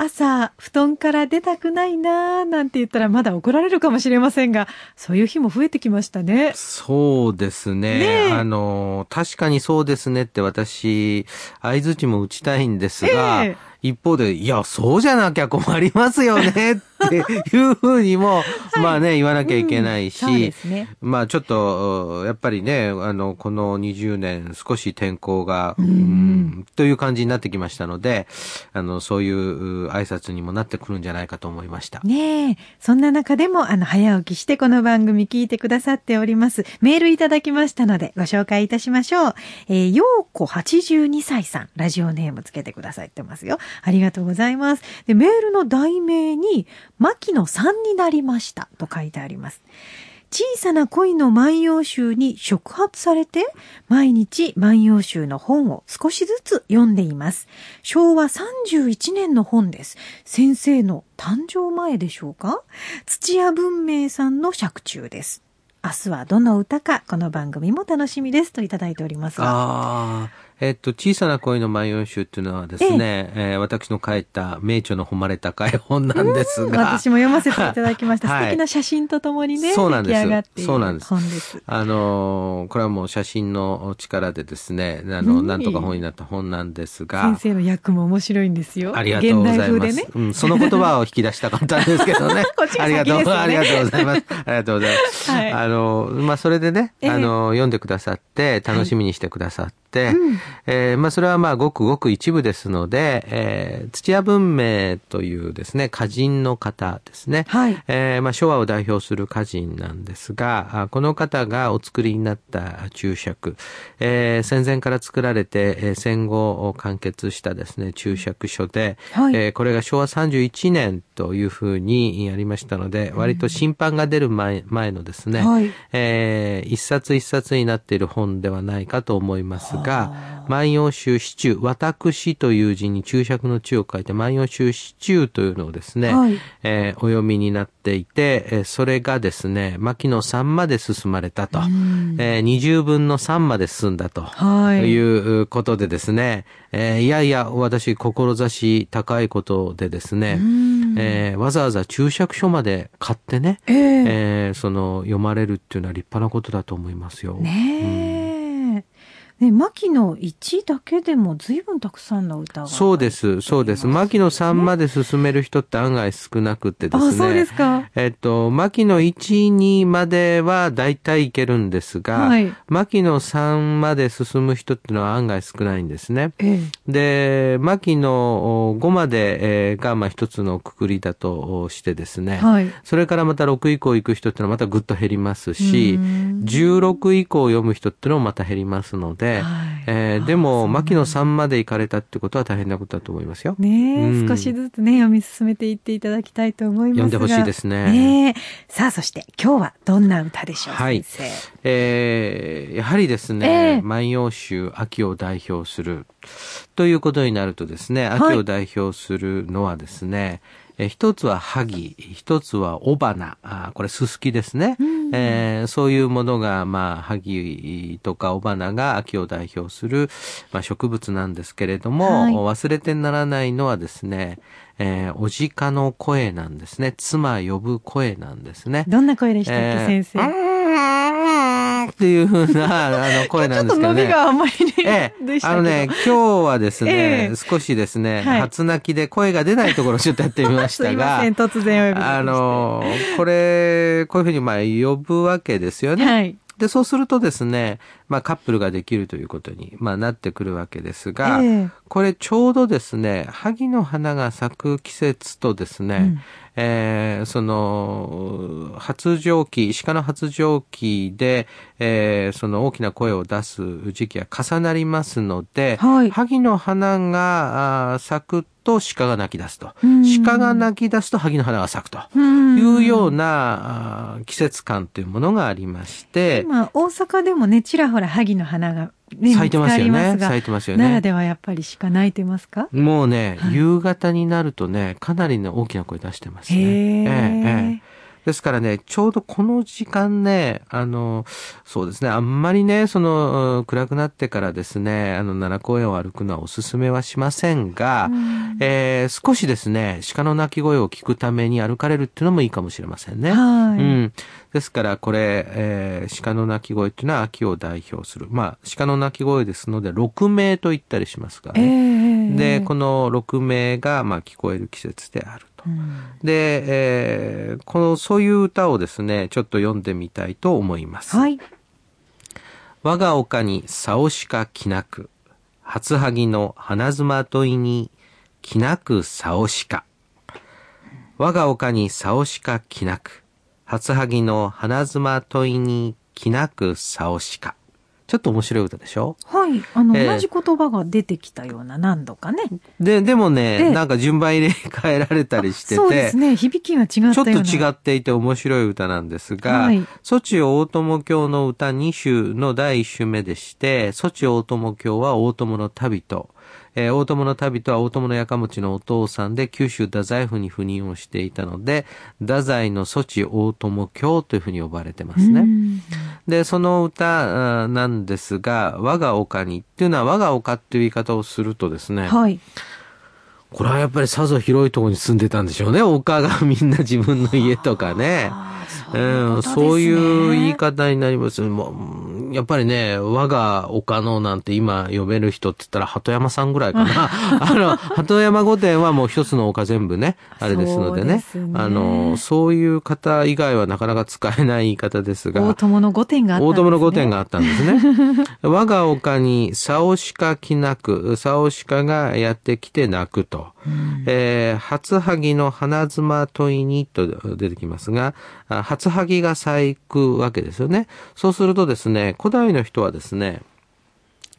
朝、布団から出たくないなーなんて言ったらまだ怒られるかもしれませんが、そういう日も増えてきましたね。そうですね。ねあの、確かにそうですねって私、合図値も打ちたいんですが、えー一方で、いや、そうじゃなきゃ困りますよねっていうふうにも、まあね、言わなきゃいけないし、まあちょっと、やっぱりね、あの、この20年少し天候が、うん、という感じになってきましたので、あの、そういう挨拶にもなってくるんじゃないかと思いました。ねえ、そんな中でも、あの、早起きしてこの番組聞いてくださっております。メールいただきましたので、ご紹介いたしましょう。えー、ようこ82歳さん、ラジオネームつけてくださってますよ。ありがとうございます。で、メールの題名に、牧野さんになりましたと書いてあります。小さな恋の万葉集に触発されて、毎日万葉集の本を少しずつ読んでいます。昭和31年の本です。先生の誕生前でしょうか？土屋文明さんの作中です。明日はどの歌か、この番組も楽しみですといただいておりますああ。えっと、小さな恋の万葉集っていうのはですね、ええー、私の書いた名著の誉れ高い本なんですが。私も読ませていただきました。はい、素敵な写真とともにね、そうなんです。そうなんです。本です。あのこれはもう写真の力でですね、あの、なんとか本になった本なんですが。先生の役も面白いんですよ。ありがとうございます。ね、うん、その言葉を引き出したかったんですけどね。ありがとう、ありがとうございます。ありがとうございます。はい、あの、まあ、それでね、あの、読んでくださって、楽しみにしてくださって、はいうん、えー、まあ、それはまあ、ごくごく一部ですので、えー、土屋文明というですね、歌人の方ですね。はい。えー、まあ、昭和を代表する歌人なんですが、この方がお作りになった注釈、えー、戦前から作られて、えー、戦後完結したですね、注釈書で、はい、えー、これが昭和31年というふうにやりましたので、割と審判が出る前前のですね、はい、えー、一冊一冊になっている本ではないかと思いますが、万葉集シチュー、私という字に注釈の地を書いて、万葉集シチューというのをですね、はい、えー、お読みになっていて、えー、それがですね、牧野3まで進まれたと、えー、20分の3まで進んだと、はい、いうことでですね、えー、いやいや、私、志高いことでですね、えー、わざわざ注釈書まで買ってね、えー、えー、その、読まれるっていうのは立派なことだと思いますよ。ねえ。うんね、牧野1だけでも随分たくさんの歌が、そうです、そうです。牧野3まで進める人って案外少なくてですね。あ、そうですか。えっと、牧野1、2までは大体いけるんですが、はい、牧野3まで進む人っていうのは案外少ないんですね。ええ、で、牧野5まで、えー、が、まあ一つのくくりだとしてですね、はい、それからまた6以降行く人っていうのはまたぐっと減りますし、16以降読む人っていうのもまた減りますので、で、はい、えー、でも、牧野さんまで行かれたってことは大変なことだと思いますよ。ね、うん、少しずつね、読み進めていっていただきたいと思います読んでほしいですね。ねさあ、そして今日はどんな歌でしょう、はい、先生。えー、やはりですね、えー、万葉集、秋を代表するということになるとですね、秋を代表するのはですね、はいえ一つは萩、一つは雄花、あこれすすきですね、うん、えー、そういうものが、まあ、萩とか雄花が秋を代表する、まあ、植物なんですけれども、はい、忘れてならないのはですね、えー、おじかの声なんですね。妻呼ぶ声なんですね。どんな声でしたっけ、えー、先生。っていうふうな、あの、声なんですけどね。ちょっと伸びがあんまりね。ええ、あのね、今日はですね、えー、少しですね、はい、初泣きで声が出ないところをちょっとやってみましたが、突然あの、これ、こういうふうにまあ呼ぶわけですよね。はい。で、そうするとですね、まあカップルができるということに、まあなってくるわけですが、えー、これちょうどですね、萩の花が咲く季節とですね、うん、えー、その、発情期、鹿の発情期で、えー、その大きな声を出す時期が重なりますので、はい、萩の花が咲くと鹿が鳴き出すと。鹿が鳴き出すと萩の花が咲くというような季節感というものがありまして。今、大阪でもね、ちらほら萩の花がね、咲いてますよね。咲いてますよね。奈良ではやっぱり鹿鳴いてますか？もうね、はい、夕方になるとね、かなりね、大きな声出してますね。えええですからね、ちょうどこの時間ね、あの、そうですね、あんまりね、その、暗くなってからですね、あの、奈良公園を歩くのはおすすめはしませんが、うん、えー、少しですね、鹿の鳴き声を聞くために歩かれるっていうのもいいかもしれませんね。はい、うん。ですから、これ、えー、鹿の鳴き声っていうのは秋を代表する。まあ、鹿の鳴き声ですので、六名と言ったりしますがね。えー、で、この六名が、まあ、聞こえる季節である。と。で、えー、この、そういう歌をですね、ちょっと読んでみたいと思います。はい。我が丘に竿しか着なく、初萩の花妻問いに着なく竿しか。我が丘に竿しか着なく、初萩の花妻問いに着なく竿しか。ちょっと面白い歌でしょ？はい。あの、えー、同じ言葉が出てきたような、何度かね。で、でもね、なんか順番入れ替えられたりしてて。そうですね。響きが違ったよちょっと違っていて面白い歌なんですが、はい、ソチ大友教の歌2首の第1首目でして、ソチ大友教は大友の旅と、えー、大友の旅とは大友のやかもちのお父さんで九州太宰府に赴任をしていたので、太宰の措置大友教というふうに呼ばれてますね。で、その歌なんですが、我が丘にっていうのは我が丘っていう言い方をするとですね、はい。これはやっぱりさぞ広いところに住んでたんでしょうね。丘がみんな自分の家とかね。うん、そういう言い方になりますもうやっぱりね、我が丘のなんて今呼べる人って言ったら鳩山さんぐらいかな。あの、鳩山御殿はもう一つの丘全部ね、あれですのでね。でねあの、そういう方以外はなかなか使えない言い方ですが。大友の御殿があったんですね。大友の御殿があったんですね。我が丘にサオシカ来なく、サオシカがやってきて泣くと。うん、えー、初萩の花妻問いにと出てきますが、初萩が咲くわけですよね。そうするとですね、古代の人はですね、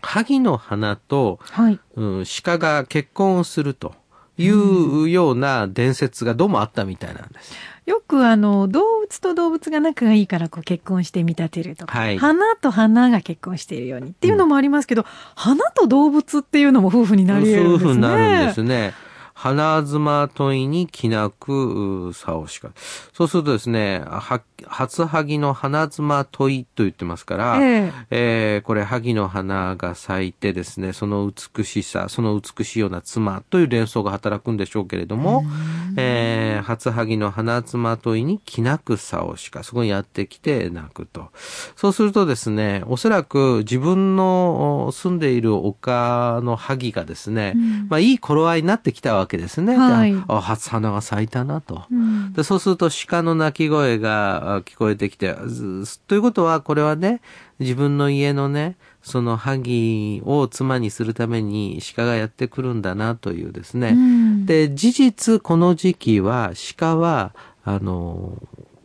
萩の花と、はい、うん、鹿が結婚をするというような伝説がどうもあったみたいなんです。よくあの、動物と動物が仲がいいからこう結婚して見立てるとか、はい、花と花が結婚しているようにっていうのもありますけど、うん、花と動物っていうのも夫婦になり得るんですね。夫婦になるんですね。花妻問いに気なく、さおしか。そうするとですね、は、初萩の花妻問いと言ってますから、えー、えー、これ萩の花が咲いてですね、その美しさ、その美しいような妻という連想が働くんでしょうけれども、えー、初萩の花妻問いに気なくさおしか、そこにやってきて泣くと。そうするとですね、おそらく自分の住んでいる丘の萩がですね、うん、まあいい頃合いになってきたわけけですね。はい、あ初花が咲いたなと、うん、で。そうすると鹿の鳴き声が聞こえてきて、ということはこれはね、自分の家のね、その萩を妻にするために鹿がやってくるんだなというですね。うん、で、事実この時期は鹿は、あの、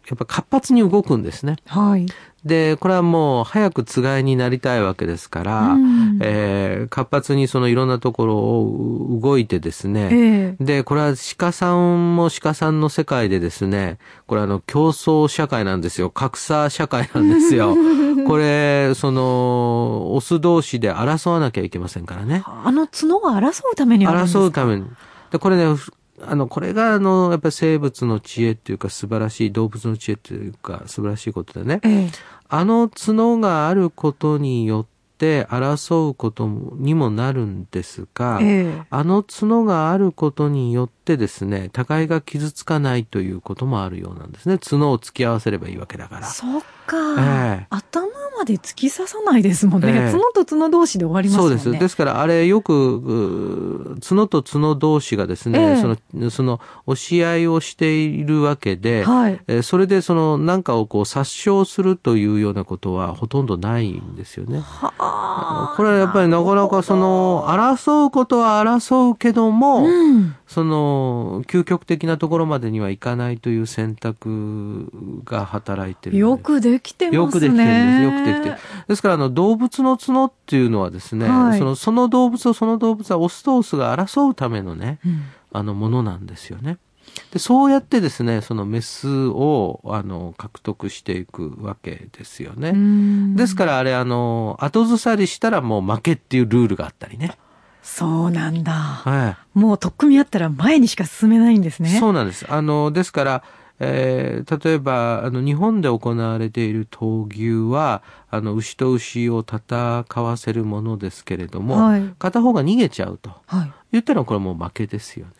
やっぱ活発に動くんですね。はい。で、これはもう早くつがいになりたいわけですから、うん、えー、活発にそのいろんなところを動いてですね、えー、で、これは鹿さんも鹿さんの世界でですね、これあの競争社会なんですよ。格差社会なんですよ。これ、その、オス同士で争わなきゃいけませんからね。あの角が争うためにあるんですか？争うために。で、これね、あの、これが、あの、やっぱり生物の知恵っていうか、素晴らしい、動物の知恵っていうか、素晴らしいことでね。ええ、あの角があることによって、争うことにもなるんですが、ええ、あの角があることによってですね、互いが傷つかないということもあるようなんですね。角を突き合わせればいいわけだから。そっか。えまで突き刺さないですもんね。え角と角同士で終わりますね。そうです。ですからあれよく、角と角同士がですね、その、その、押し合いをしているわけで、はい、えそれでその、なんかをこう殺傷するというようなことはほとんどないんですよね。はこれはやっぱりなかなかその、争うことは争うけども、うん、その、究極的なところまでにはいかないという選択が働いてる。よくできてますね。よくできてるんです。よくできてる。ですから、あの、動物の角っていうのはですね、はい、その、その動物とその動物はオスとオスが争うためのね、うん、あの、ものなんですよね。で、そうやってですね、そのメスを、あの、獲得していくわけですよね。ですから、あれ、あの、後ずさりしたらもう負けっていうルールがあったりね。そうなんだ。はい。もう取っ組み合ったら前にしか進めないんですね。そうなんです。あの、ですから、えー、例えば、あの、日本で行われている闘牛は、あの、牛と牛を戦わせるものですけれども、はい、片方が逃げちゃうと。はい、言ったらこれもう負けですよね。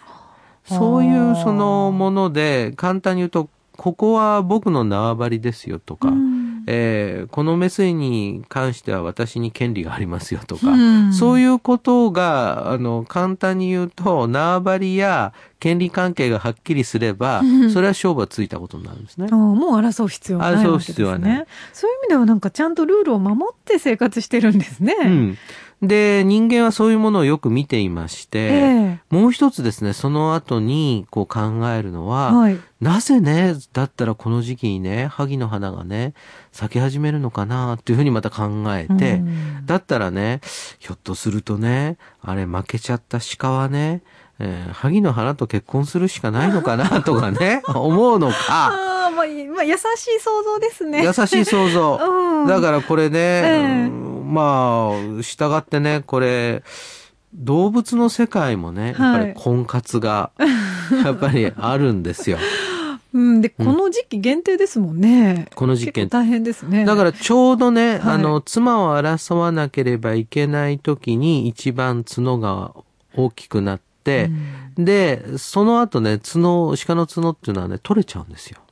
そういうそのもので、簡単に言うと、ここは僕の縄張りですよとか、うん、えー、このメスに関しては私に権利がありますよとか、うん、そういうことが、あの、簡単に言うと、縄張りや権利関係がはっきりすれば、うん、それは勝負はついたことになるんですね。もう争う必要はないわけですね。争う必要はない。そういう意味ではなんかちゃんとルールを守って生活してるんですね。うん。で、人間はそういうものをよく見ていまして、えー、もう一つですね、その後にこう考えるのは、はい、なぜね、だったらこの時期にね、萩の花がね、咲き始めるのかなっていうふうにまた考えて、だったらね、ひょっとするとね、あれ負けちゃった鹿はね、えー、萩の花と結婚するしかないのかなとかね、思うのか。あまあ、まあ、優しい想像ですね。優しい想像。うん、だからこれね、えーまあ、従ってね、これ、動物の世界もね、やっぱり婚活が、やっぱりあるんですよ。うん、で、この時期限定ですもんね。この時期大変ですね。だからちょうどね、はい、あの、妻を争わなければいけない時に一番角が大きくなって、うん、で、その後ね、角、鹿の角っていうのはね、取れちゃうんですよ。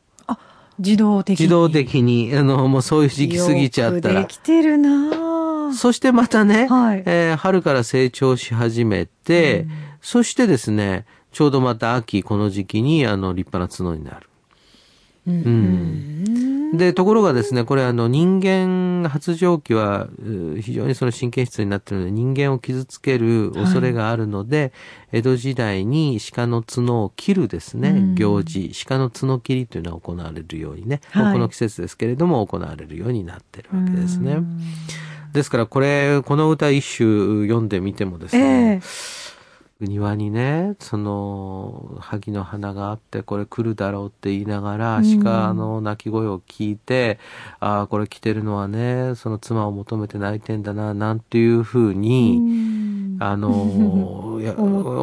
あ、自動的に。自動的に、あの、もうそういう時期過ぎちゃったら。できてるなそしてまたね、はい、えー、春から成長し始めて、うん、そしてですね、ちょうどまた秋、この時期に、あの、立派な角になる。うん、で、ところがですね、これあの人間発情期は非常にその神経質になっているので人間を傷つける恐れがあるので、はい、江戸時代に鹿の角を切るですね、行事、鹿の角切りというのは行われるようにね、はい、この季節ですけれども行われるようになってるわけですね。ですからこれ、この歌一首読んでみてもですね、えー、庭にね、その、萩の花があって、これ来るだろうって言いながら、鹿の鳴き声を聞いて、うん、ああ、これ来てるのはね、その妻を求めて泣いてんだな、なんていうふうに、ん、あの、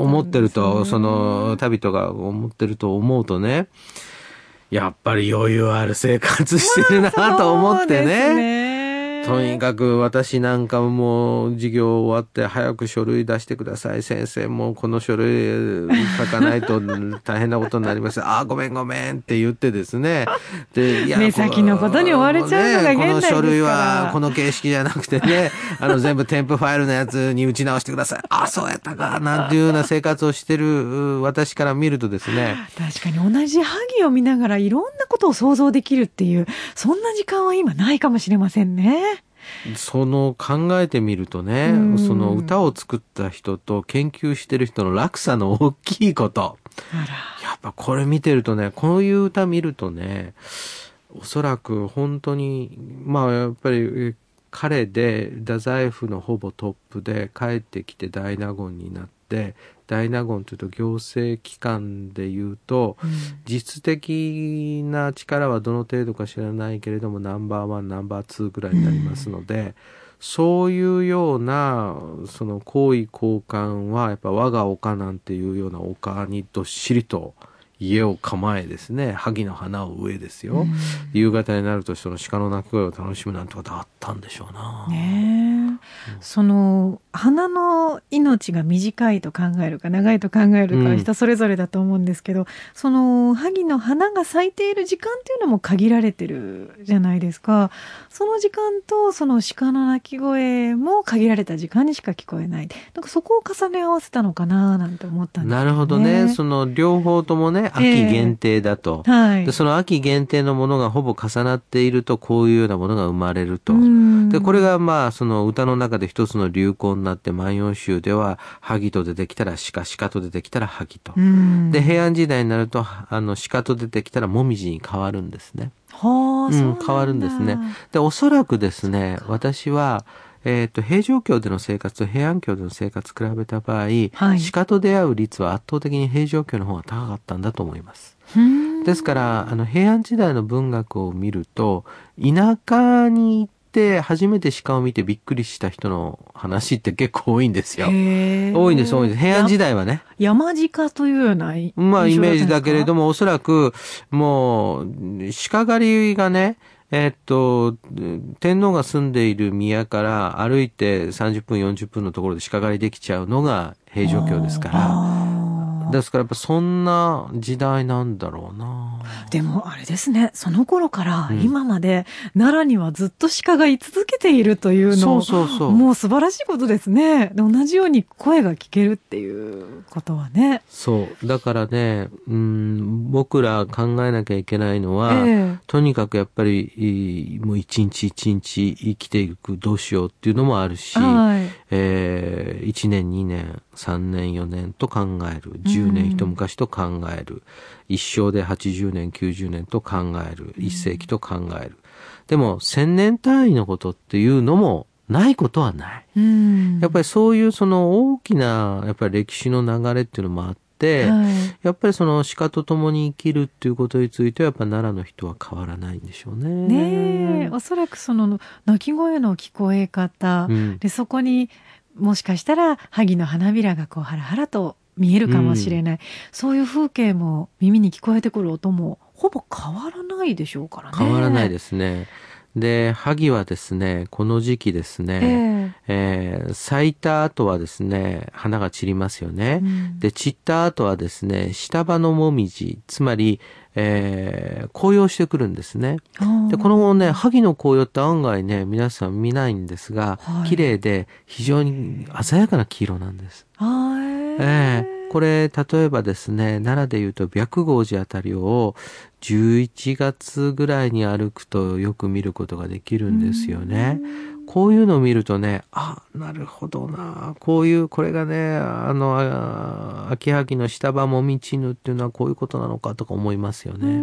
思ってると、その、旅人が思ってると思うとね、やっぱり余裕ある生活してるなと思ってね。とにかく私なんかもう授業終わって早く書類出してください。先生もこの書類書かないと大変なことになります。あ、ごめんごめんって言ってですね。で、いや、目先のことに追われちゃうのが現代ですね、この書類はこの形式じゃなくてね、あの全部添付ファイルのやつに打ち直してください。あ、そうやったか、なんていうような生活をしてる私から見るとですね。確かに同じ萩を見ながらいろんなことを想像できるっていう、そんな時間は今ないかもしれませんね。その考えてみるとね、その歌を作った人と研究してる人の落差の大きいこと。やっぱこれ見てるとね、こういう歌見るとね、おそらく本当に、まあやっぱり彼で太宰府のほぼトップで帰ってきて大納言になって、大納言というと行政機関でいうと、うん、実的な力はどの程度か知らないけれどもナンバーワンナンバーツーぐらいになりますので、うん、そういうようなその皇位交換はやっぱ我が丘なんていうような丘にどっしりと家を構えですね。萩の花を植えですよ、うん、夕方になるとその鹿の鳴き声を楽しむなんてことあったんでしょうな。ねえ、うん、その花の命が短いと考えるか長いと考えるか人それぞれだと思うんですけど、うん、その萩の花が咲いている時間っていうのも限られてるじゃないですか。その時間とその鹿の鳴き声も限られた時間にしか聞こえない。なんかそこを重ね合わせたのかななんて思ったんです、ね、なるほどね。その両方ともね秋限定だと、えーはい、でその秋限定のものがほぼ重なっているとこういうようなものが生まれると。でこれがまあその歌の中で一つの流行になって万葉集では、萩と出てきたら鹿、鹿と出てきたら萩と。うんで、平安時代になると、あの、鹿と出てきたらもみじに変わるんですね。はあ、そうなんだ変わるんですね。で、おそらくですね、私は、えっ、と、平城京での生活と平安京での生活比べた場合、はい鹿と出会う率は圧倒的に平城京の方が高かったんだと思います。うんですから、あの、平安時代の文学を見ると、田舎に行って初めて鹿を見てびっくりした人の話って結構多いんですよ。多いんです、多いんです。平安時代はね。山鹿というようなまあ、イメージだけれども。も、おそらく、もう、鹿狩りがね、えっと、天皇が住んでいる宮から歩いて30分、40分のところで鹿狩りできちゃうのが平城京ですから。ですからやっぱそんな時代なんだろうな。でもあれですね、その頃からうん今まで奈良にはずっと鹿が居続けているというのそうそうそうもう素晴らしいことですね。で同じように声が聞けるっていうことはね。そう。だからね、うん、僕ら考えなきゃいけないのは、ええとにかくやっぱり、いもう一日一日生きていくどうしようっていうのもあるし、はい。えー、1年2年3年4年と考える。10年一昔と考える、一生で80年90年と考える。一世紀と考える、でも1000年単位のことっていうのもないことはない。うん。やっぱりそういうその大きなやっぱり歴史の流れっていうのもあって、はい。やっぱりその鹿と共に生きるっていうことについてはやっぱ奈良の人は変わらないんでしょうね。ねえ、おそらくその鳴き声の聞こえ方、うん。で、そこにもしかしたら萩の花びらがこうハラハラと見えるかもしれない、そういう風景も耳に聞こえてくる音もほぼ変わらないでしょうからね。変わらないですね。で、萩はですね、この時期ですね、えー咲いた後はですね、花が散りますよね。うんで、散った後はですね、下葉のもみじ、つまり、えー紅葉してくるんですね。で、このね、萩の紅葉って案外ね、皆さん見ないんですが、はい綺麗で非常に鮮やかな黄色なんです。はいええこれ、例えばですね、奈良で言うと白豪寺あたりを11月ぐらいに歩くとよく見ることができるんですよね。こういうのを見るとね、あ、なるほどな。こういう、これがね、あの、あ秋葉の下葉もみちぬっていうのはこういうことなのかとか思いますよね。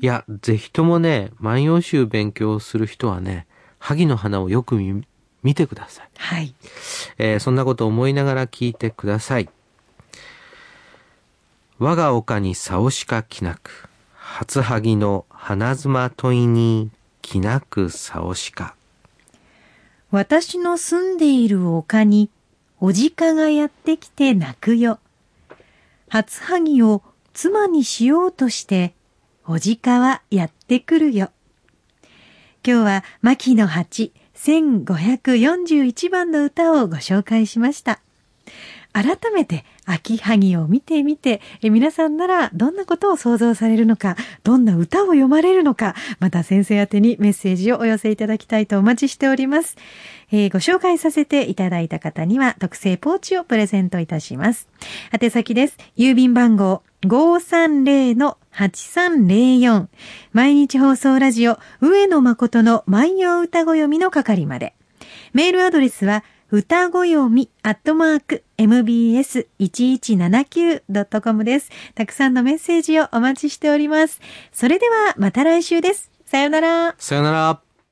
いや、ぜひともね、万葉集勉強する人はね、萩の花をよく見見てください。はい。えーそんなことを思いながら聞いてください。我が丘にさおしかきなく、初萩の花妻問いにきなくさおしか。私の住んでいる丘に、おじかがやってきて泣くよ。初萩を妻にしようとして、おじかはやってくるよ。今日は、牧野八1541番の歌をご紹介しました。改めて秋萩を見てみて、え皆さんならどんなことを想像されるのか、どんな歌を読まれるのか、また先生宛てにメッセージをお寄せいただきたいとお待ちしております。えーご紹介させていただいた方には特製ポーチをプレゼントいたします。宛先です。郵便番号530-8304毎日放送ラジオ上野誠の万葉歌ご読みの係まで。メールアドレスは、歌ご読みアットマーク mbs1179.com です。たくさんのメッセージをお待ちしております。それではまた来週です。さよなら。さよなら。